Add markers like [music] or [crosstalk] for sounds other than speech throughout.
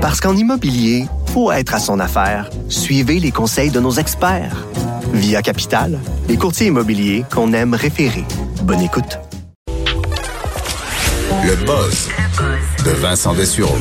Parce qu'en immobilier, faut être à son affaire. Suivez les conseils de nos experts. Via Capital, les courtiers immobiliers qu'on aime référer. Bonne écoute. Le buzz de Vincent Dessureau.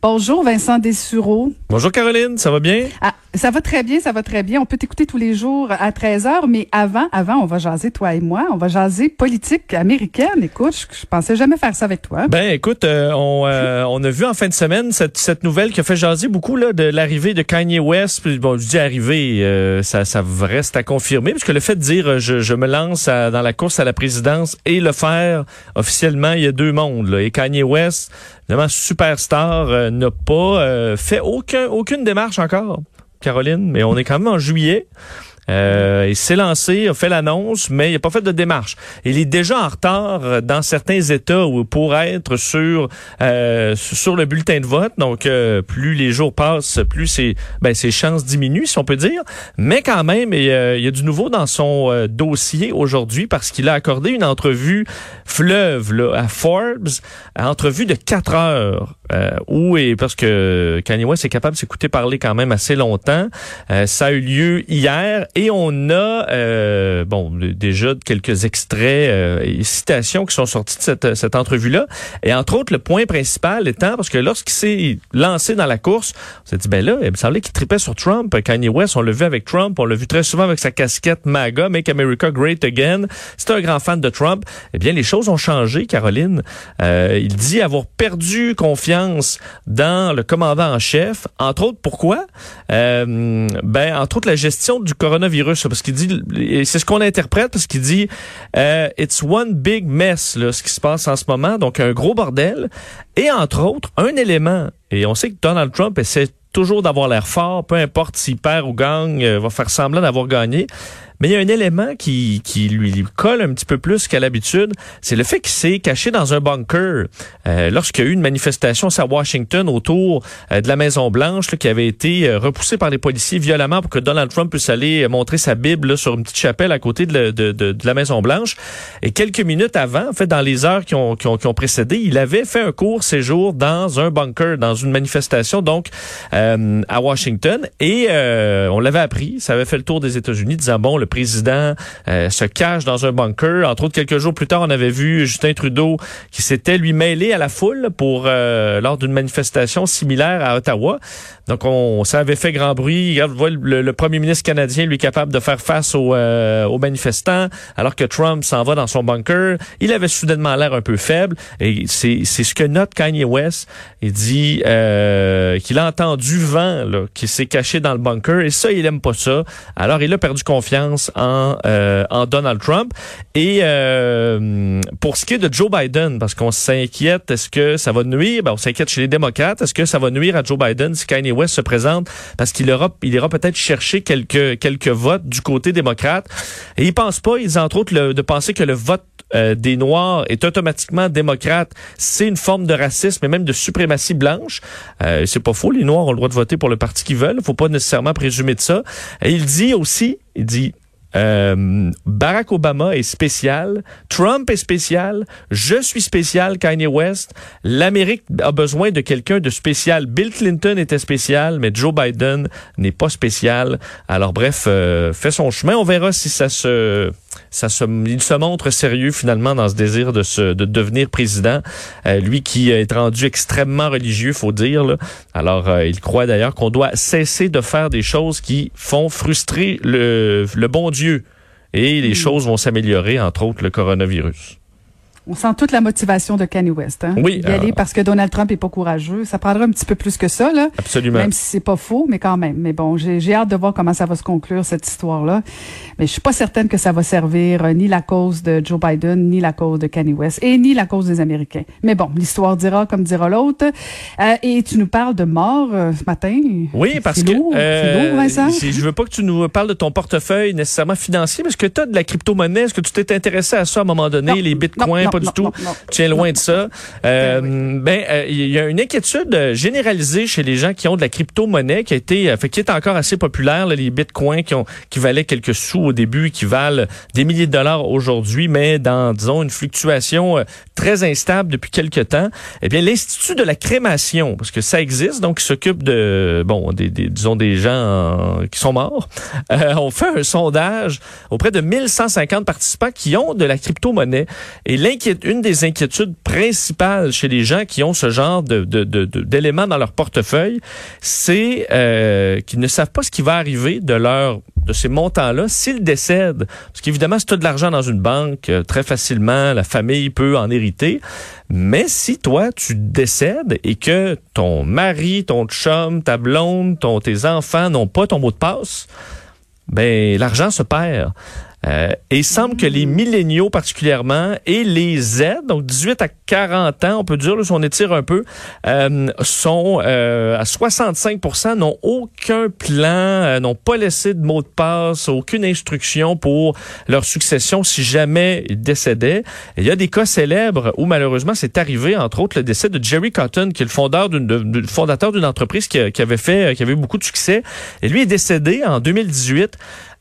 Bonjour Vincent Dessureau. Bonjour Caroline, ça va bien? Ah, ça va très bien, ça va très bien. On peut t'écouter tous les jours à 13h, mais avant, avant, on va jaser, toi et moi, on va jaser politique américaine. Écoute, je, je pensais jamais faire ça avec toi. Ben écoute, euh, on, euh, [laughs] on a vu en fin de semaine cette, cette nouvelle qui a fait jaser beaucoup là, de l'arrivée de Kanye West. Puis, bon, je dis arrivée, euh, ça, ça reste à confirmer, parce que le fait de dire je, je me lance à- dans la course à la présidence et le faire officiellement, il y a deux mondes. Là. Et Kanye West, évidemment superstar, euh, n'a pas euh, fait aucun, aucune démarche encore. Caroline, mais on est quand même en juillet. Euh, il s'est lancé, a fait l'annonce, mais il n'a pas fait de démarche. Il est déjà en retard dans certains États où pour être sur euh, sur le bulletin de vote. Donc, euh, plus les jours passent, plus ses, ben, ses chances diminuent, si on peut dire. Mais quand même, il y a, il y a du nouveau dans son euh, dossier aujourd'hui parce qu'il a accordé une entrevue fleuve là, à Forbes, entrevue de quatre heures. Euh, où et parce que Kanye West est capable de s'écouter parler quand même assez longtemps. Euh, ça a eu lieu hier et on a euh, bon déjà quelques extraits euh, et citations qui sont sortis de cette, cette entrevue-là. Et entre autres, le point principal étant parce que lorsqu'il s'est lancé dans la course, on s'est dit ben là, il me semblait qu'il tripait sur Trump. Kanye West, on l'a vu avec Trump, on l'a vu très souvent avec sa casquette MAGA, Make America Great Again. C'est un grand fan de Trump. Eh bien, les choses ont changé, Caroline. Euh, il dit avoir perdu confiance dans le commandant en chef. Entre autres, pourquoi? Euh, ben, entre autres, la gestion du coronavirus. Parce qu'il dit, c'est ce qu'on interprète, parce qu'il dit, euh, it's one big mess, là, ce qui se passe en ce moment. Donc, un gros bordel. Et entre autres, un élément. Et on sait que Donald Trump essaie toujours d'avoir l'air fort, peu importe s'il perd ou gagne, euh, va faire semblant d'avoir gagné. Mais il y a un élément qui, qui lui colle un petit peu plus qu'à l'habitude, c'est le fait qu'il s'est caché dans un bunker euh, lorsqu'il y a eu une manifestation à Washington autour euh, de la Maison Blanche qui avait été euh, repoussée par les policiers violemment pour que Donald Trump puisse aller montrer sa Bible là, sur une petite chapelle à côté de, de, de- de la Maison Blanche. Et quelques minutes avant, en fait, dans les heures qui ont, qui ont, qui ont précédé, il avait fait un court séjour dans un bunker, dans une manifestation donc euh, à Washington. Et euh, on l'avait appris, ça avait fait le tour des États-Unis, disant bon, le président euh, se cache dans un bunker. Entre autres, quelques jours plus tard, on avait vu Justin Trudeau qui s'était lui mêlé à la foule pour euh, lors d'une manifestation similaire à Ottawa. Donc, on, ça avait fait grand bruit. Le, le premier ministre canadien, lui, capable de faire face aux, euh, aux manifestants, alors que Trump s'en va dans son bunker. Il avait soudainement l'air un peu faible. Et c'est ce que note Kanye West. Il dit euh, qu'il a entendu vent, là, qu'il s'est caché dans le bunker. Et ça, il aime pas ça. Alors, il a perdu confiance en, euh, en Donald Trump. Et euh, pour ce qui est de Joe Biden, parce qu'on s'inquiète, est-ce que ça va nuire? Ben, on s'inquiète chez les démocrates. Est-ce que ça va nuire à Joe Biden si Kanye West se présente? Parce qu'il il ira peut-être chercher quelques, quelques votes du côté démocrate. Et il pense pas, ils entre autres, de penser que le vote euh, des Noirs est automatiquement démocrate, c'est une forme de racisme et même de suprématie blanche. Euh, c'est pas faux, les Noirs ont le droit de voter pour le parti qu'ils veulent. Faut pas nécessairement présumer de ça. Et il dit aussi, il dit, euh, Barack Obama est spécial, Trump est spécial, je suis spécial, Kanye West. L'Amérique a besoin de quelqu'un de spécial. Bill Clinton était spécial, mais Joe Biden n'est pas spécial. Alors bref, euh, fait son chemin. On verra si ça se, ça se, il se montre sérieux finalement dans ce désir de se, de devenir président. Euh, lui qui est rendu extrêmement religieux, faut dire. là. Alors il croit d'ailleurs qu'on doit cesser de faire des choses qui font frustrer le, le bon Dieu. Et les choses vont s'améliorer, entre autres le coronavirus. On sent toute la motivation de Kanye West. Hein? Oui, Y aller euh, parce que Donald Trump est pas courageux. Ça prendra un petit peu plus que ça, là. Absolument. Même si c'est pas faux, mais quand même. Mais bon, j'ai hâte de voir comment ça va se conclure, cette histoire-là. Mais je suis pas certaine que ça va servir euh, ni la cause de Joe Biden, ni la cause de Kanye West, et ni la cause des Américains. Mais bon, l'histoire dira comme dira l'autre. Euh, et tu nous parles de mort ce matin. Oui, parce que lourd, c'est lourd, Vincent. si- je veux pas que tu nous parles de ton portefeuille nécessairement financier, mais est-ce que tu as de la crypto-monnaie? Est-ce que tu t'es intéressé à ça à un moment donné, Non, les bitcoins, non, pas du tout. Tiens loin de ça. Euh, ben, euh, il y a une inquiétude généralisée chez les gens qui ont de la crypto-monnaie qui a été, fait, qui est encore assez populaire, là, les bitcoins qui ont, qui valaient quelques sous au début, qui valent des milliers de dollars aujourd'hui, mais dans, disons, une fluctuation très instable depuis quelques temps. Eh bien, l'Institut de la crémation, parce que ça existe, donc qui s'occupe de, bon, des, des, disons, des gens qui sont morts, [laughs] euh, on fait un sondage auprès de 1150 participants qui ont de la crypto-monnaie. Et une des inquiétudes principales chez les gens qui ont ce genre d'éléments dans leur portefeuille, c'est euh, qu'ils ne savent pas ce qui va arriver de leur de ces montants-là s'ils décèdent. Parce qu'évidemment, si tu as de l'argent dans une banque, euh, très facilement, la famille peut en hériter. Mais si toi, tu décèdes et que ton mari, ton chum, ta blonde, ton, tes enfants n'ont pas ton mot de passe, ben l'argent se perd. Euh, et il semble que les milléniaux particulièrement et les Z, donc 18 à 40 ans, on peut dire, si on étire un peu, euh, sont euh, à 65% n'ont aucun plan, euh, n'ont pas laissé de mot de passe, aucune instruction pour leur succession si jamais ils décédaient. il y a des cas célèbres où malheureusement c'est arrivé, entre autres le décès de Jerry Cotton, qui est le fondateur d'une fondateur d'une entreprise qui, qui, avait fait, qui avait eu beaucoup de succès. Et lui est décédé en 2018.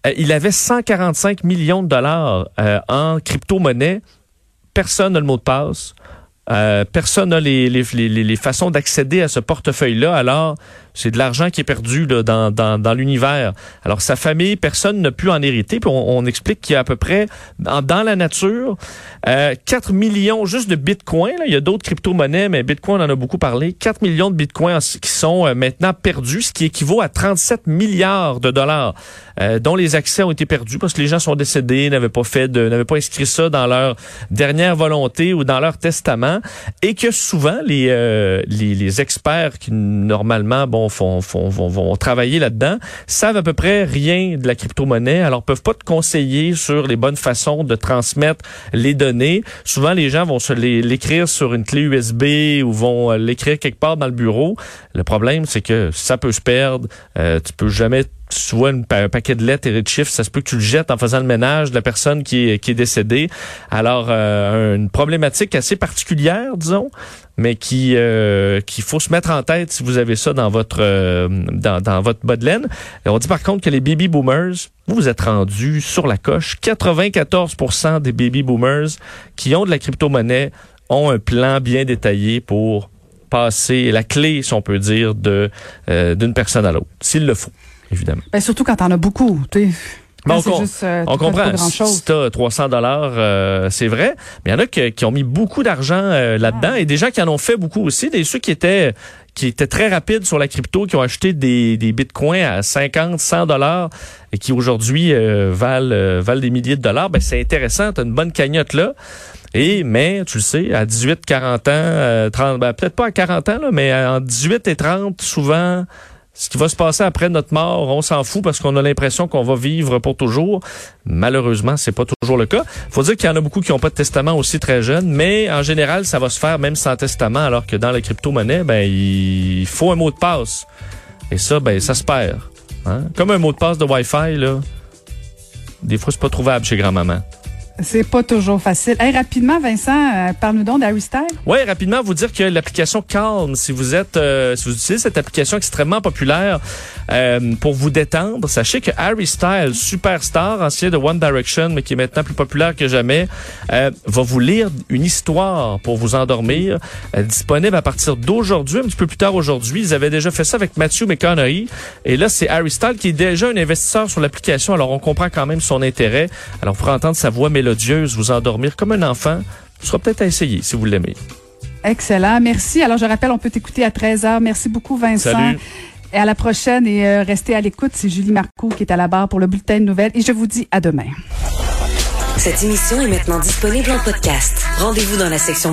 Euh, il avait 145 millions de dollars euh, en crypto-monnaie. Personne n'a le mot de passe. Euh, personne n'a les, les, façons d'accéder à ce portefeuille-là. Alors, c'est de l'argent qui est perdu là, dans, dans, dans l'univers. Alors, sa famille, personne n'a pu en hériter. Puis on, explique qu'il y a à peu près, dans, la nature, euh, 4 millions juste de bitcoins. Là. Il y a d'autres crypto-monnaies, mais bitcoin, on en a beaucoup parlé. 4 millions de bitcoins qui sont euh, maintenant perdus, ce qui équivaut à 37 milliards de dollars, euh, dont les accès ont été perdus parce que les gens sont décédés, n'avaient pas fait n'avaient pas inscrit ça dans leur dernière volonté ou dans leur testament, et que souvent les, euh, les, les experts qui normalement, font, vont travailler là-dedans, savent à peu près rien de la crypto-monnaie, alors peuvent pas te conseiller sur les bonnes façons de transmettre les données. Souvent, les gens vont se l'écrire sur une clé USB ou vont euh, l'écrire quelque part dans le bureau. Le problème, c'est que ça peut se perdre. Euh, tu peux jamais tu vois un paquet de lettres et de chiffres, ça se peut que tu le jettes en faisant le ménage de la personne qui est, qui est décédée. Alors, euh, une problématique assez particulière, disons, mais qui euh, qu'il faut se mettre en tête si vous avez ça dans votre euh, dans, dans votre bas de laine. on dit par contre que les baby boomers, vous vous êtes rendus sur la coche. 94% des baby boomers qui ont de la crypto-monnaie ont un plan bien détaillé pour passer la clé, si on peut dire, de d'une personne à l'autre, s'il le faut évidemment. Ben, surtout quand t'en as beaucoup, tu on, juste, euh, on comprend. Si t'as 300 dollars, euh, c'est vrai. Mais il y en a qui, ont mis beaucoup d'argent euh, là-dedans et des gens qui en ont fait beaucoup aussi. Des ceux qui étaient qui étaient très rapides sur la crypto, qui ont acheté des, des bitcoins à 50, 100 dollars et qui aujourd'hui valent valent des milliers de dollars. Ben c'est intéressant. T'as une bonne cagnotte là. Et mais tu le sais, à 18, 40 ans, 30, ben, peut-être pas à 40 ans là, mais en 18 et 30, souvent ce qui va se passer après notre mort, on s'en fout parce qu'on a l'impression qu'on va vivre pour toujours. Malheureusement, c'est pas toujours le cas. Faut dire qu'il y en a beaucoup qui n'ont pas de testament aussi très jeunes, mais en général, ça va se faire même sans testament, alors que dans la crypto-monnaie, ben, il faut un mot de passe. Et ça, ben, ça se perd. Hein? Comme un mot de passe de Wi-Fi, là. Des fois, c'est pas trouvable chez grand-maman. C'est pas toujours facile. Hey, rapidement, Vincent, euh, parle-nous donc d'Harry Style. Oui, rapidement, vous dire que l'application Calm, si vous êtes, euh, si vous utilisez cette application extrêmement populaire euh, pour vous détendre, sachez que Harry Styles, superstar, ancien de One Direction, mais qui est maintenant plus populaire que jamais, va vous lire une histoire pour vous endormir, disponible à partir d'aujourd'hui, un petit peu plus tard aujourd'hui. Ils avaient déjà fait ça avec Matthew McConaughey, et là, c'est Harry Styles qui est déjà un investisseur sur l'application, alors on comprend quand même son intérêt. Alors, pour entendre sa voix mélodique, mélodieuse, vous endormir comme un enfant, ce sera peut-être à essayer si vous l'aimez. Excellent. Merci. Alors, je rappelle, on peut t'écouter à 13h. Merci beaucoup, Vincent. Salut. Et à la prochaine et euh, restez à l'écoute. C'est Julie Marcoux qui est à la barre pour le bulletin de nouvelles et je vous dis à demain. Cette émission est maintenant disponible en podcast. Rendez-vous dans la section